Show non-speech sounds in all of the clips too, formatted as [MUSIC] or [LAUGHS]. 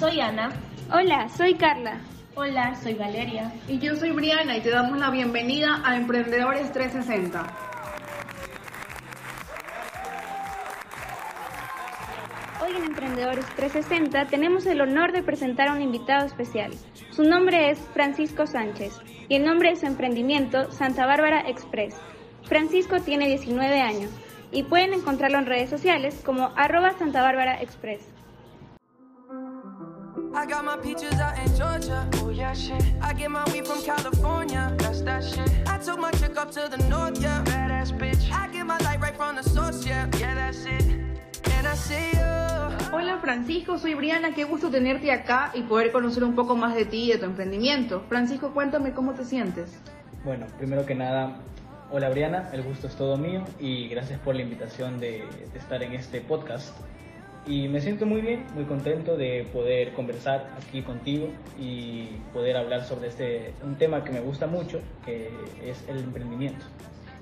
soy Ana. Hola, soy Carla. Hola, soy Valeria. Y yo soy Briana y te damos la bienvenida a Emprendedores 360. Hoy en Emprendedores 360 tenemos el honor de presentar a un invitado especial. Su nombre es Francisco Sánchez y el nombre de su emprendimiento Santa Bárbara Express. Francisco tiene 19 años y pueden encontrarlo en redes sociales como arroba Santa Bárbara Express. I got my peaches out in Georgia. Oh yeah, shit. I get my weed from California. That's that shit. I took my chick up to the north, yeah. Badass bitch. I get my light right from the source, yeah. Yeah, that's it. And I say, oh. Hola Francisco, soy Briana, qué gusto tenerte acá y poder conocer un poco más de ti y de tu emprendimiento. Francisco, cuéntame cómo te sientes. Bueno, primero que nada, hola Briana, el gusto es todo mío y gracias por la invitación de, de estar en este podcast y me siento muy bien, muy contento de poder conversar aquí contigo y poder hablar sobre este, un tema que me gusta mucho, que es el emprendimiento.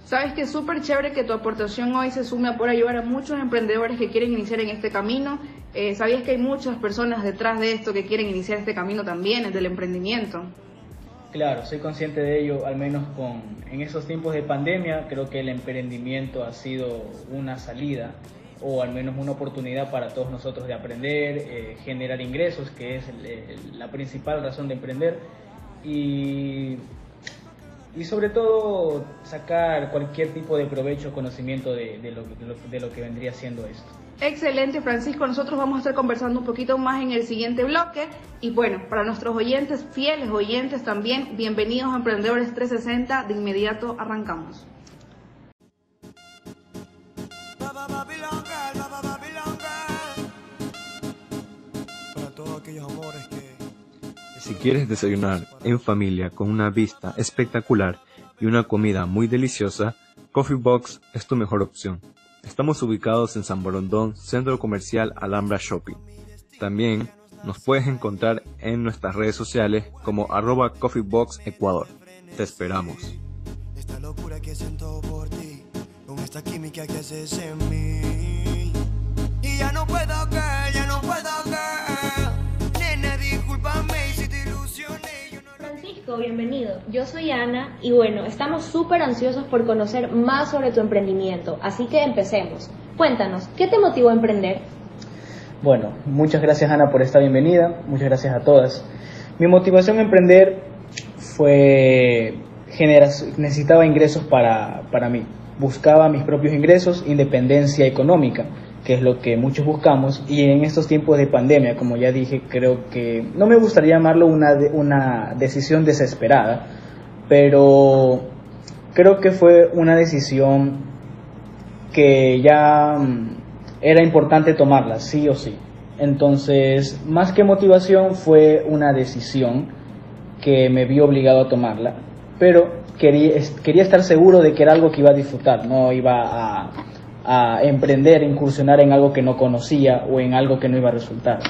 Sabes que es súper chévere que tu aportación hoy se sume a poder ayudar a muchos emprendedores que quieren iniciar en este camino. Eh, ¿Sabías que hay muchas personas detrás de esto que quieren iniciar este camino también, el del emprendimiento? Claro, soy consciente de ello, al menos con, en esos tiempos de pandemia, creo que el emprendimiento ha sido una salida o al menos una oportunidad para todos nosotros de aprender, eh, generar ingresos, que es la principal razón de emprender, y, y, sobre todo sacar cualquier tipo de provecho o conocimiento de, lo, de lo que vendría siendo esto. Excelente, Francisco. Nosotros vamos a estar conversando un poquito más en el siguiente bloque. Y bueno, para nuestros oyentes, fieles oyentes también, bienvenidos a Emprendedores 360. De inmediato arrancamos. Si quieres desayunar en familia con una vista espectacular y una comida muy deliciosa, Coffee Box es tu mejor opción. Estamos ubicados en San Borondón, Centro Comercial Alhambra Shopping. También nos puedes encontrar en nuestras redes sociales como arroba Box Ecuador. Te esperamos. Esta locura que siento por ti, con esta química que haces en mí. Y ya no puedo que, ya no puedo bienvenido. Yo soy Ana y bueno, estamos súper ansiosos por conocer más sobre tu emprendimiento, así que empecemos. Cuéntanos, ¿qué te motivó a emprender? Bueno, muchas gracias Ana por esta bienvenida, muchas gracias a todas. Mi motivación a emprender fue necesitaba ingresos para, para mí, buscaba mis propios ingresos, independencia económica que es lo que muchos buscamos, y en estos tiempos de pandemia, como ya dije, creo que no me gustaría llamarlo una, una decisión desesperada, pero creo que fue una decisión que ya mm, era importante tomarla, sí o sí. Entonces, más que motivación, fue una decisión que me vi obligado a tomarla, pero quería, quería estar seguro de que era algo que iba a disfrutar, no iba a a emprender, incursionar en algo que no conocía o en algo que no iba a resultar.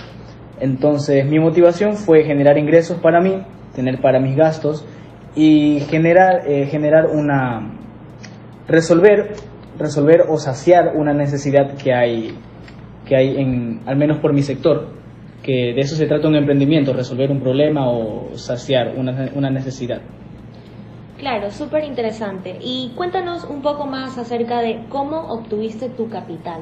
Entonces mi motivación fue generar ingresos para mí, tener para mis gastos y generar, eh, generar una, resolver, resolver o saciar una necesidad que hay, que hay en, al menos por mi sector, que de eso se trata un emprendimiento, resolver un problema o saciar una, una necesidad. Claro, súper interesante. Y cuéntanos un poco más acerca de cómo obtuviste tu capital.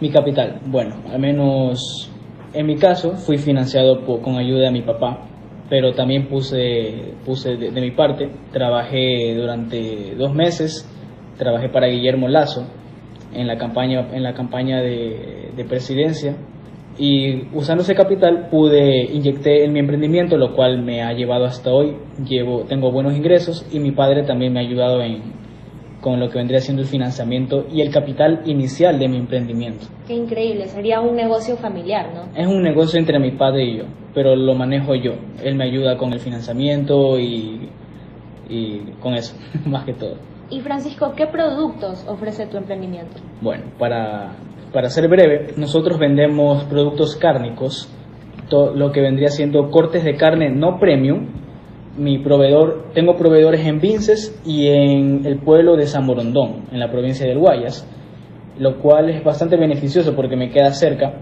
Mi capital, bueno, al menos en mi caso fui financiado con ayuda de mi papá, pero también puse, puse de, mi parte, trabajé durante dos meses, trabajé para Guillermo Lazo en la campaña, en la campaña de, de presidencia y usando ese capital pude inyecté en mi emprendimiento, lo cual me ha llevado hasta hoy. Llevo, tengo buenos ingresos y mi padre también me ha ayudado en, con lo que vendría siendo el financiamiento y el capital inicial de mi emprendimiento. Qué increíble, sería un negocio familiar, ¿no? Es un negocio entre mi padre y yo, pero lo manejo yo. Él me ayuda con el financiamiento y, y con eso, [LAUGHS] más que todo. Y Francisco, ¿qué productos ofrece tu emprendimiento? Bueno, para para ser breve, nosotros vendemos productos cárnicos, lo que vendría siendo cortes de carne no premium. Mi proveedor, tengo proveedores en Vinces y en el pueblo de San en la provincia del Guayas, lo cual es bastante beneficioso porque me queda cerca.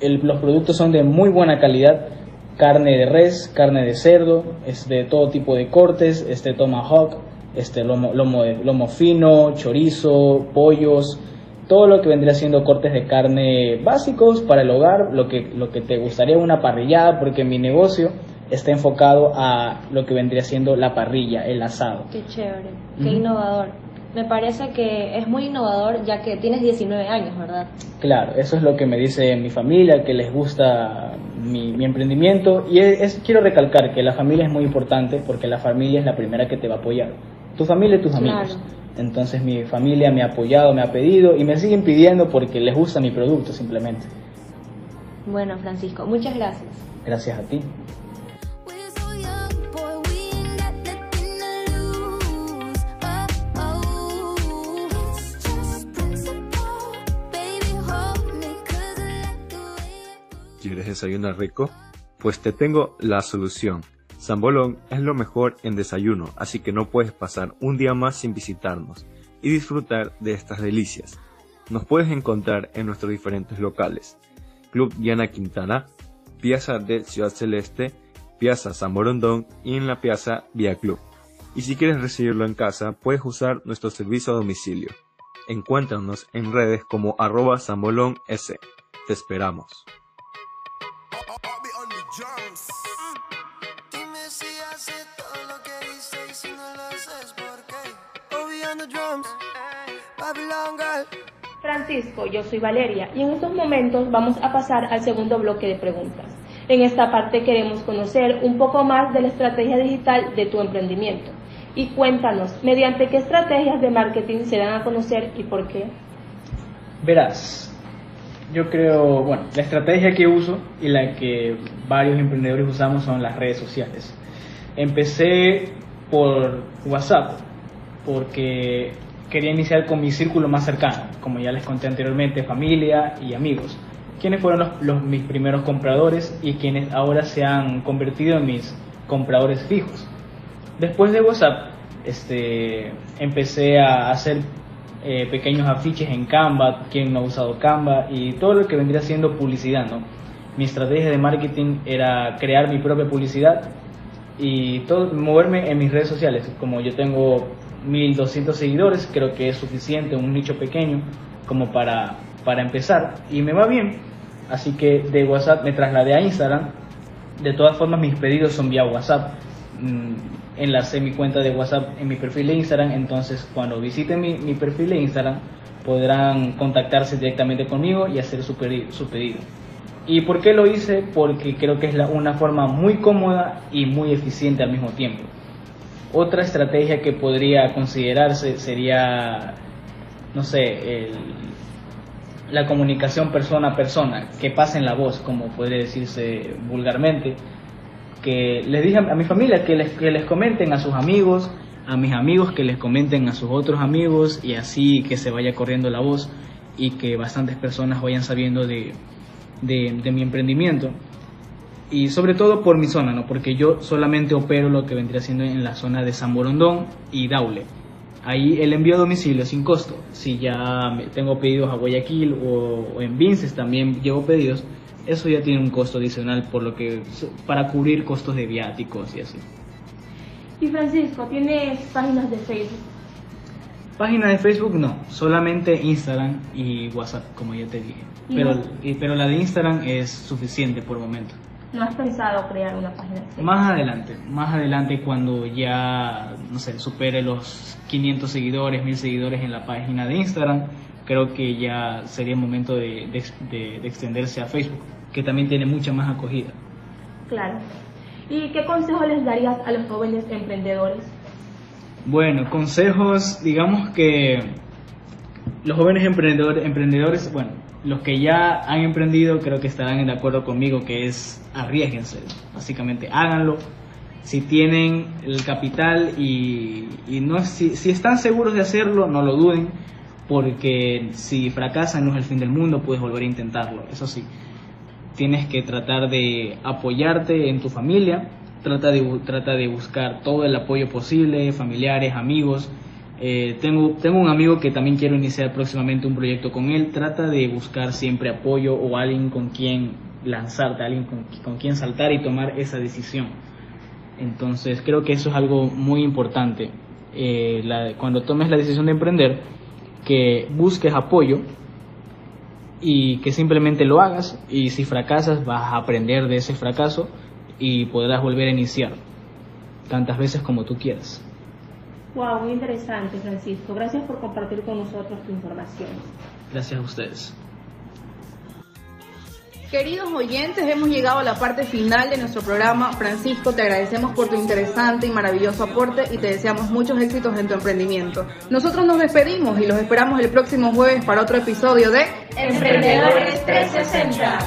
Los productos son de muy buena calidad, carne de res, carne de cerdo, es de todo tipo de cortes, este tomahawk, este lomo, lomo fino, chorizo, pollos, todo lo que vendría siendo cortes de carne básicos para el hogar, lo que, lo que te gustaría una parrillada, porque mi negocio está enfocado a lo que vendría siendo la parrilla, el asado. Qué chévere, qué innovador. Me parece que es muy innovador ya que tienes 19 años, ¿verdad? Claro, eso es lo que me dice mi familia, que les gusta mi, mi emprendimiento y es, quiero recalcar que la familia es muy importante porque la familia es la primera que te va a apoyar. Tu familia y tus amigos. Entonces mi familia me ha apoyado, me ha pedido y me siguen pidiendo porque les gusta mi producto simplemente. Bueno, Francisco, muchas gracias. Gracias a ti. ¿Quieres desayunar rico? Pues te tengo la solución. Sambolón es lo mejor en desayuno, así que no puedes pasar un día más sin visitarnos y disfrutar de estas delicias. Nos puedes encontrar en nuestros diferentes locales. Club Diana Quintana, Piazza de Ciudad Celeste, Piazza San Borondón y en la Piazza Vía Club. Y si quieres recibirlo en casa, puedes usar nuestro servicio a domicilio. Encuéntranos en redes como arroba sambolón s. Te esperamos. Francisco, yo soy Valeria y en estos momentos vamos a pasar al segundo bloque de preguntas. En esta parte queremos conocer un poco más de la estrategia digital de tu emprendimiento. Y cuéntanos, ¿mediante qué estrategias de marketing se dan a conocer y por qué? Verás, yo creo, bueno, la estrategia que uso y la que varios emprendedores usamos son las redes sociales. Empecé por WhatsApp, porque quería iniciar con mi círculo más cercano, como ya les conté anteriormente, familia y amigos, quienes fueron los, mis primeros compradores y quienes ahora se han convertido en mis compradores fijos. Después de WhatsApp, este, empecé a hacer eh, pequeños afiches en Canva, quien no ha usado Canva, y todo lo que vendría siendo publicidad, ¿no? Mi estrategia de marketing era crear mi propia publicidad y todo, moverme en mis redes sociales. Como yo tengo 1200 seguidores, creo que es suficiente, un nicho pequeño como para, para empezar y me va bien. Así que de WhatsApp me trasladé a Instagram. De todas formas mis pedidos son vía WhatsApp. Mm, enlacé mi cuenta de WhatsApp en mi perfil de Instagram, entonces cuando visiten mi, mi perfil de Instagram podrán contactarse directamente conmigo y hacer su pedido. Su pedido. ¿Y por qué lo hice? Porque creo que es una forma muy cómoda y muy eficiente al mismo tiempo. Otra estrategia que podría considerarse sería, no sé, la comunicación persona a persona, que pasen la voz, como puede decirse vulgarmente, que les dije a mi familia que les, que les comenten a sus amigos, a mis amigos que les comenten a sus otros amigos y así que se vaya corriendo la voz y que bastantes personas vayan sabiendo de, de mi emprendimiento y sobre todo por mi zona, ¿no? Porque yo solamente opero lo que vendría siendo en la zona de San Borondón y Daule. Ahí el envío a domicilio sin costo. Si ya tengo pedidos a Guayaquil o, en Vinces también llevo pedidos, eso ya tiene un costo adicional por lo que para cubrir costos de viáticos y así. Y Francisco, ¿tienes páginas de Facebook? Página de Facebook no, solamente Instagram y WhatsApp, como ya te dije. Pero, pero la de Instagram es suficiente por el momento. ¿No has pensado crear una página Más adelante, más adelante cuando ya, no sé, supere los 500 seguidores, 1000 seguidores en la página de Instagram, creo que ya sería el momento de, de, extenderse a Facebook, que también tiene mucha más acogida. Claro. ¿Y qué consejo les darías a los jóvenes emprendedores? Bueno, consejos, digamos que los jóvenes emprendedores, emprendedores bueno, los que ya han emprendido creo que estarán de acuerdo conmigo que es arriesguense, básicamente háganlo. Si tienen el capital y, no, si, si, están seguros de hacerlo, no lo duden, porque si fracasan no es el fin del mundo, puedes volver a intentarlo. Eso sí, tienes que tratar de apoyarte en tu familia, trata de, trata de buscar todo el apoyo posible, familiares, amigos, Eh, tengo, tengo un amigo que también quiero iniciar próximamente un proyecto con él. Trata de buscar siempre apoyo o alguien con quien lanzarte, alguien con, con quien saltar y tomar esa decisión. Entonces creo que eso es algo muy importante. Eh, cuando tomes la decisión de emprender, que busques apoyo y que simplemente lo hagas y si fracasas vas a aprender de ese fracaso y podrás volver a iniciar tantas veces como tú quieras. Wow, muy interesante Francisco. Gracias por compartir con nosotros tu información. Gracias a ustedes. Queridos oyentes, hemos llegado a la parte final de nuestro programa. Francisco, te agradecemos por tu interesante y maravilloso aporte y te deseamos muchos éxitos en tu emprendimiento. Nosotros nos despedimos y los esperamos el próximo jueves para otro episodio de Emprendedores 360.